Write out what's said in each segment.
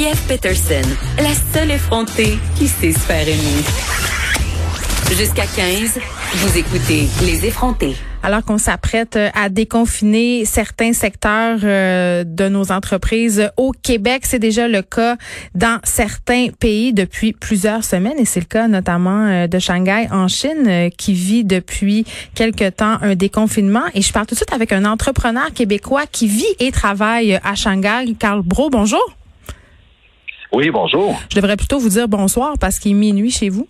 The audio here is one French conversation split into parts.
Geneviève Peterson, la seule effrontée qui sait se faire aimer. Jusqu'à 15, vous écoutez Les effrontés. Alors qu'on s'apprête euh, à déconfiner certains secteurs euh, de nos entreprises au Québec, c'est déjà le cas dans certains pays depuis plusieurs semaines et c'est le cas notamment euh, de Shanghai en Chine qui vit depuis quelque temps un déconfinement et je parle tout de suite avec un entrepreneur québécois qui vit et travaille à Shanghai, Carl Bro. Bonjour. Oui, bonjour. Je devrais plutôt vous dire bonsoir parce qu'il est minuit chez vous.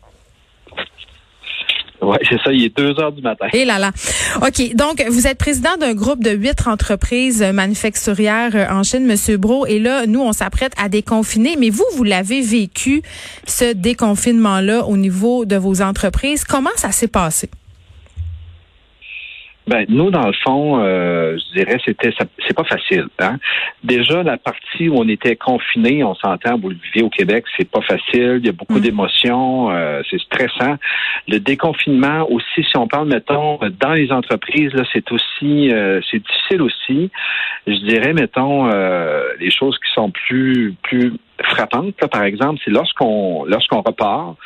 Oui, c'est ça, il est deux heures du matin. Et là là. OK. Donc, vous êtes président d'un groupe de huit entreprises manufacturières en Chine, Monsieur Bro. Et là, nous, on s'apprête à déconfiner. Mais vous, vous l'avez vécu, ce déconfinement-là, au niveau de vos entreprises. Comment ça s'est passé? Ben, nous, dans le fond, euh, je dirais, c'était, c'est pas facile. Hein? Déjà, la partie où on était confiné, on s'entend, vous le vivez au Québec, c'est pas facile. Il y a beaucoup d'émotions, euh, c'est stressant. Le déconfinement aussi, si on parle, mettons, dans les entreprises, là, c'est aussi, euh, c'est difficile aussi. Je dirais, mettons, les choses qui sont plus, plus frappantes, là, par exemple, c'est lorsqu'on, lorsqu'on repart,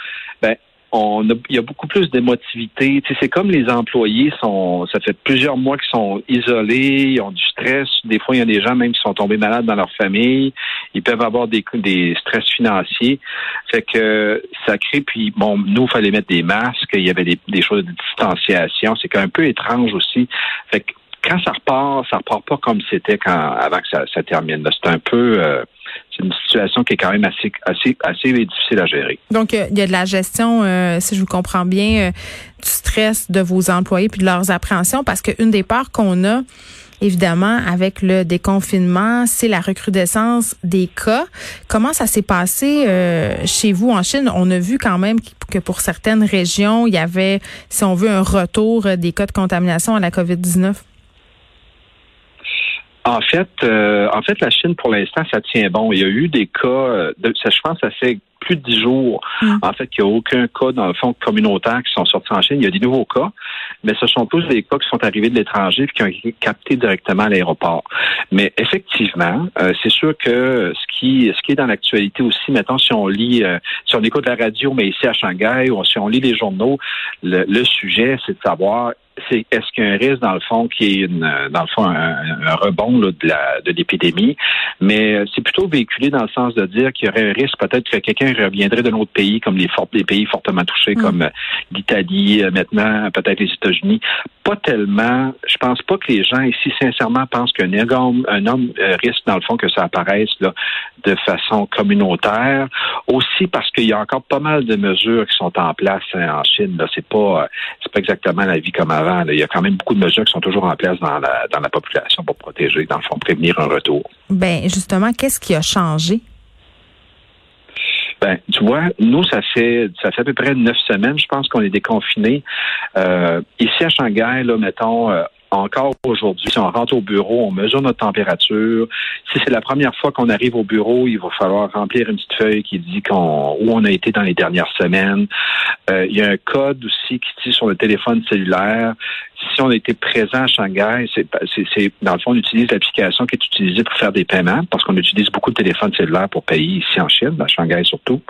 ben, on il y a beaucoup plus d'émotivité. Tu sais, c'est comme les employés sont, ça fait plusieurs mois qu'ils sont isolés, ils ont du stress. Des fois, il y a des gens même qui sont tombés malades dans leur famille. Ils peuvent avoir des, des stress financiers. Fait que ça crée. Puis bon, nous, il fallait mettre des masques. Il y avait des, des choses de distanciation. C'est un peu étrange aussi. Fait que quand ça repart, ça repart pas comme c'était quand avant que ça, ça termine. C'est un peu euh, c'est une situation qui est quand même assez, assez, assez difficile à gérer. Donc, euh, il y a de la gestion, euh, si je vous comprends bien, du stress de vos employés puis de leurs appréhensions, parce qu'une des peurs qu'on a, évidemment, avec le déconfinement, c'est la recrudescence des cas. Comment ça s'est passé chez vous en Chine? On a vu quand même que pour certaines régions, il y avait, si on veut, un retour des cas de contamination à la COVID-19. En fait, euh, en fait, la Chine, pour l'instant, ça tient bon. Il y a eu des cas, euh, de, ça, je pense, ça fait plus de dix jours, mm. en fait, qu'il n'y a aucun cas, dans le fond, communautaire qui sont sortis en Chine. Il y a des nouveaux cas, mais ce sont tous des cas qui sont arrivés de l'étranger et qui ont été captés directement à l'aéroport. Mais effectivement, euh, c'est sûr que ce qui, ce qui est dans l'actualité aussi, maintenant, si on lit, si on écoute la radio, mais ici à Shanghai, ou si on lit les journaux, le, le sujet, c'est de savoir c'est est-ce qu'il y a un risque dans le fond qui est une, dans le fond un, rebond là, de la de l'épidémie, mais c'est plutôt véhiculé dans le sens de dire qu'il y aurait un risque peut-être que quelqu'un reviendrait d'un autre pays comme les, les pays fortement touchés mm. comme l'Italie euh, maintenant, peut-être les États-Unis. Pas tellement. Je pense pas que les gens ici sincèrement pensent qu'un homme un homme euh, risque dans le fond que ça apparaisse là de façon communautaire. Aussi parce qu'il y a encore pas mal de mesures qui sont en place hein, en Chine. Là, c'est pas c'est pas exactement la vie comme avant il y a quand même beaucoup de mesures qui sont toujours en place dans la, dans la population pour protéger, dans le fond, prévenir un retour. Ben justement, qu'est-ce qui a changé? Ben, tu vois, nous, ça fait ça fait à peu près neuf semaines, je pense qu'on est déconfinés. Euh, ici à Shanghai, là, mettons, euh, encore aujourd'hui, si on rentre au bureau, on mesure notre température. Si c'est la première fois qu'on arrive au bureau, il va falloir remplir une petite feuille qui dit qu'on, où on a été dans les dernières semaines. Euh, il y a un code aussi qui dit sur le téléphone cellulaire si on était présent à Shanghai, c'est, dans le fond, on utilise l'application qui est utilisée pour faire des paiements, parce qu'on utilise beaucoup de téléphones cellulaires pour payer ici en Chine, à Shanghai surtout.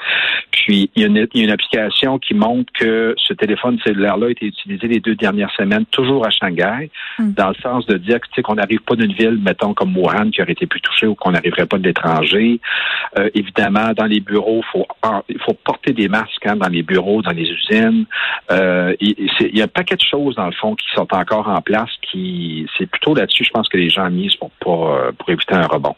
Puis, il y, a une, il y a une application qui montre que ce téléphone cellulaire-là a été utilisé les deux dernières semaines, toujours à Shanghai, hmm. dans le sens de dire que, qu'on n'arrive pas d'une ville, mettons, comme Wuhan, qui aurait été plus touchée ou qu'on n'arriverait pas de l'étranger. Euh, évidemment, dans les bureaux, faut, il faut porter des masques hein, dans les bureaux, dans les usines. Euh, il, il y a un paquet de choses, dans le fond, qui sont encore en place qui c'est plutôt là-dessus, je pense que les gens misent pour pour, pour éviter un rebond.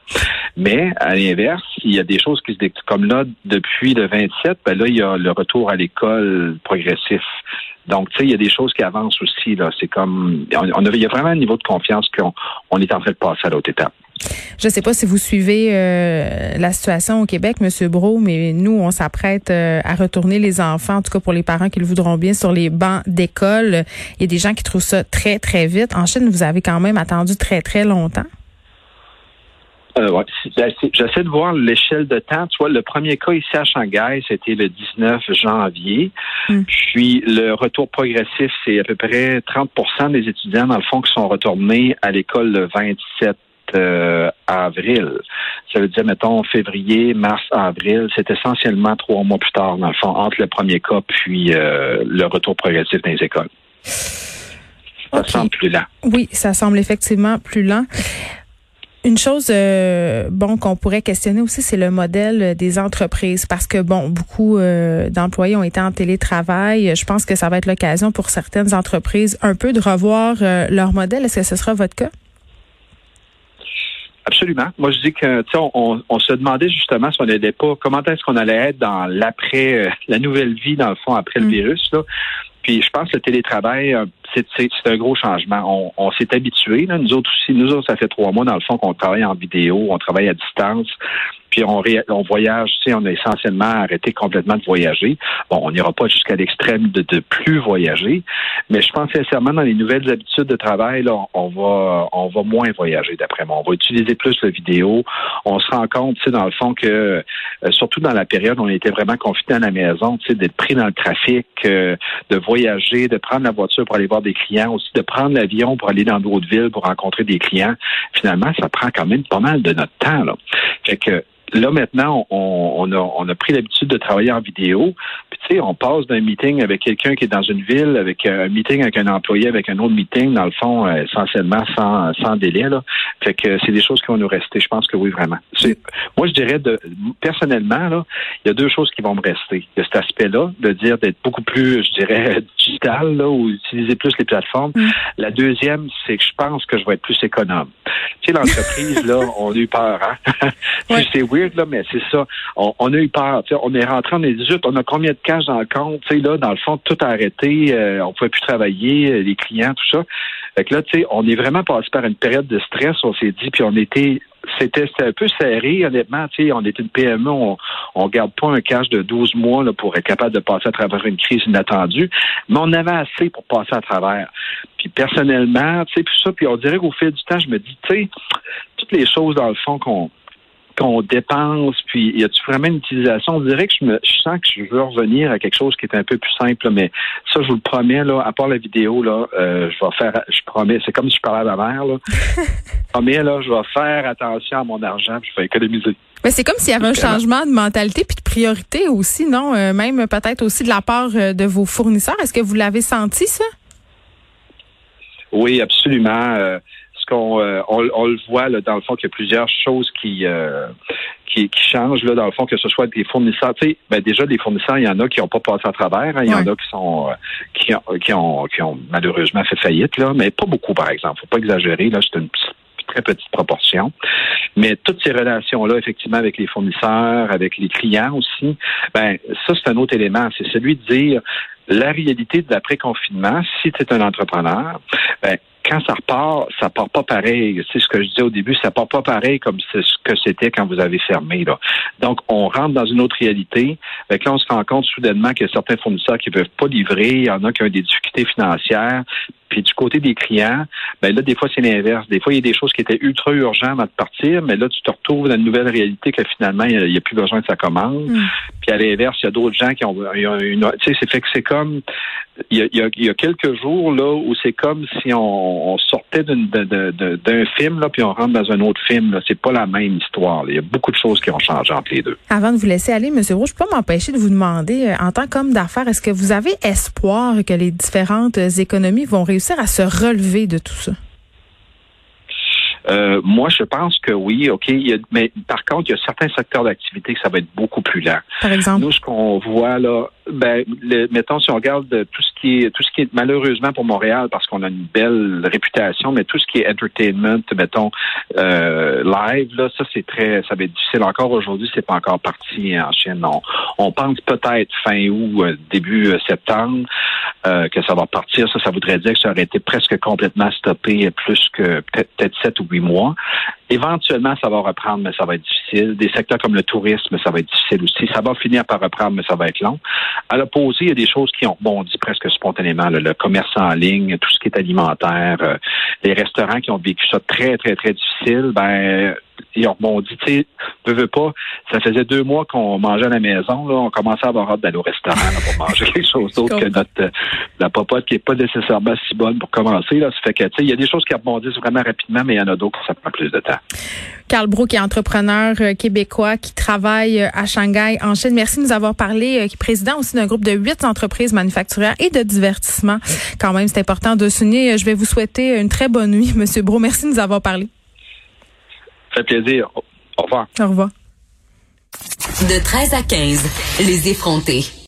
Mais à l'inverse, il y a des choses qui se comme là depuis le 27, ben là il y a le retour à l'école progressif. Donc, tu sais, il y a des choses qui avancent aussi. Là, c'est comme, on, il y a vraiment un niveau de confiance qu'on on est en train de passer à l'autre étape. Je ne sais pas si vous suivez euh, la situation au Québec, Monsieur Bro, mais nous, on s'apprête euh, à retourner les enfants, en tout cas pour les parents qui le voudront bien, sur les bancs d'école. Il y a des gens qui trouvent ça très, très vite. En Chine, vous avez quand même attendu très, très longtemps. Euh, ouais. Ben, j'essaie de voir l'échelle de temps. Tu vois, le premier cas ici à Shanghai, c'était le 19 janvier. Hmm. Puis le retour progressif, c'est à peu près 30% des étudiants, dans le fond, qui sont retournés à l'école le 27 euh, avril. Ça veut dire, mettons, février, mars, avril. C'est essentiellement trois mois plus tard, dans le fond, entre le premier cas puis euh, le retour progressif dans les écoles. Ça semble plus lent. Oui, ça semble effectivement plus lent. Une chose, euh, bon, qu'on pourrait questionner aussi, c'est le modèle des entreprises, parce que bon, beaucoup euh, d'employés ont été en télétravail. Je pense que ça va être l'occasion pour certaines entreprises un peu de revoir euh, leur modèle. Est-ce que ce sera votre cas? Absolument. Moi, je dis que, tu sais, on, on, se demandait justement si on n'allait pas, comment est-ce qu'on allait être dans l'après, la nouvelle vie, dans le fond, après le mm. virus, là. Puis je pense que le télétravail, c'est un gros changement. On, s'est habitué. Nous autres aussi, nous autres, ça fait trois mois, dans le fond, qu'on travaille en vidéo, on travaille à distance puis on, on voyage, tu on a essentiellement arrêté complètement de voyager. Bon, on n'ira pas jusqu'à l'extrême de, plus voyager, mais je pense sincèrement dans les nouvelles habitudes de travail, on va on va moins voyager d'après moi. On va utiliser plus la vidéo. On se rend compte, tu sais, dans le fond que euh, surtout dans la période où on était vraiment confiné à la maison, tu sais, d'être pris dans le trafic, euh, de voyager, de prendre la voiture pour aller voir des clients, aussi de prendre l'avion pour aller dans d'autres villes pour rencontrer des clients. Finalement, ça prend quand même pas mal de notre temps. Là. Fait que là maintenant, on, a, a pris l'habitude de travailler en vidéo. Puis tu sais, on passe d'un meeting avec quelqu'un qui est dans une ville, avec un meeting avec un employé, avec un autre meeting, dans le fond, euh, essentiellement sans, sans délai. Là. Fait que c'est des choses qui vont nous rester. Je pense que oui, vraiment. Moi, je dirais de personnellement, là, il y a deux choses qui vont me rester. Il y a cet aspect-là, de dire d'être beaucoup plus, je dirais, digital, là, ou utiliser plus les plateformes. Mm. La deuxième, c'est que je pense que je vais être plus économe. Tu sais, l'entreprise, là, on a eu peur, hein? c'est là, mais c'est ça. On, a eu peur. On est rentré, on est 18, on a combien de dans le compte? là, dans le fond, tout a arrêté. Euh, on pouvait plus travailler, euh, les clients, tout ça. Fait que là, tu sais, on est vraiment passé par une période de stress, on s'est dit, puis on était c'était un peu serré, honnêtement. Tu sais, on est une PME, on ne garde pas un cash de 12 mois là, pour être capable de passer à travers une crise inattendue, mais on avait assez pour passer à travers. Puis personnellement, tu sais, puis ça, puis on dirait qu'au fil du temps, je me dis, tu sais, toutes les choses dans le fond qu'on qu'on dépense, puis y a-tu vraiment une utilisation? On dirait que je me je sens que je veux revenir à quelque chose qui est un peu plus simple, mais ça, je vous le promets, là, à part la vidéo, là, euh, je vais faire je promets, c'est comme si je parlais à ma mère, là. je promets, là, je vais faire attention à mon argent, puis je vais économiser. Mais c'est comme s'il y avait un changement de mentalité puis de priorité aussi, non? Euh, même peut-être aussi de la part euh, de vos fournisseurs. Est-ce que vous l'avez senti, ça? Oui, absolument qu'on euh, on, le voit là, dans le fond qu'il y a plusieurs choses qui, euh, qui, qui changent là, dans le fond que ce soit des fournisseurs. Tu sais, ben déjà des fournisseurs, il y en a qui n'ont pas passé à travers, hein. il y en a qui sont euh, qui, ont, qui ont qui ont malheureusement fait faillite là, mais pas beaucoup par exemple. Faut pas exagérer là, c'est une très petite proportion. Mais toutes ces relations-là, effectivement, avec les fournisseurs, avec les clients aussi, ben ça, c'est un autre élément. C'est celui de dire la réalité de l'après-confinement, si tu es un entrepreneur, ben, quand ça repart, ça part pas pareil. C'est ce que je disais au début, ça part pas pareil comme ce que c'était quand vous avez fermé. Là. Donc, on rentre dans une autre réalité. Avec là, on se rend compte soudainement qu'il y a certains fournisseurs qui ne peuvent pas livrer, il y en a qui ont des difficultés financières. Puis du côté des clients, ben là, des fois, c'est l'inverse. Des fois, il y a des choses qui étaient ultra urgentes à partir, mais là, tu te retrouves dans une nouvelle réalité que finalement, il n'y a, plus besoin de sa commande. Mm. Puis à l'inverse, il y a d'autres gens qui ont, une. Tu sais, c'est fait que c'est comme. Il y, a, il, y a, quelques jours là où c'est comme si on, sortait d'un film là puis on rentre dans un autre film. C'est pas la même histoire. Il y a beaucoup de choses qui ont changé entre les deux. Avant de vous laisser aller, Monsieur Roux, je peux pas m'empêcher de vous demander, euh, en tant qu'homme d'affaires, est-ce que vous avez espoir que les différentes économies vont réussir à se relever de tout ça? Euh, moi, je pense que oui, OK. mais par contre, il y a certains secteurs d'activité que ça va être beaucoup plus lent. Par exemple? Nous, ce qu'on voit là, ben, mettons, si on regarde tout ce qui est, tout ce qui est malheureusement pour Montréal, parce qu'on a une belle réputation, mais tout ce qui est entertainment, mettons, euh, live, là, ça, c'est très, ça va être difficile. Encore aujourd'hui, c'est pas encore parti en Chine. On, on pense peut-être fin août, euh, début septembre, que ça va partir. Ça, ça voudrait dire que ça aurait été presque complètement stoppé plus que peut-être sept ou huit mois. Éventuellement, ça va reprendre, mais ça va être difficile. Des secteurs comme le tourisme, ça va être difficile aussi. Ça va finir par reprendre, mais ça va être long. À l'opposé, il y a des choses qui ont rebondi presque spontanément. Le commerce en ligne, tout ce qui est alimentaire, euh, les restaurants qui ont vécu ça très, très, très difficile, ben ils ont rebondi. Tu sais, veux, veux pas, ça faisait deux mois qu'on mangeait à la maison. Là, on commençait à avoir hâte d'aller au restaurant pour manger quelque chose d'autre que notre euh, la popote qui est pas nécessairement si bonne pour commencer. Là. Ça fait que tu sais, il y a des choses qui rebondissent vraiment rapidement, mais il y en a d'autres qui ça prend plus de temps. Carl Brook est entrepreneur euh, québécois qui travaille euh, à Shanghai en Chine. Merci de nous avoir parlé, qui est président aussi d'un groupe de huit entreprises manufacturières et de divertissement. Quand même, c'est important de souligner. Je vais vous souhaiter une très bonne nuit, Monsieur Bro. Merci de nous avoir parlé fait plaisir. Au revoir. Au revoir. De 13 à 15, les effrontés.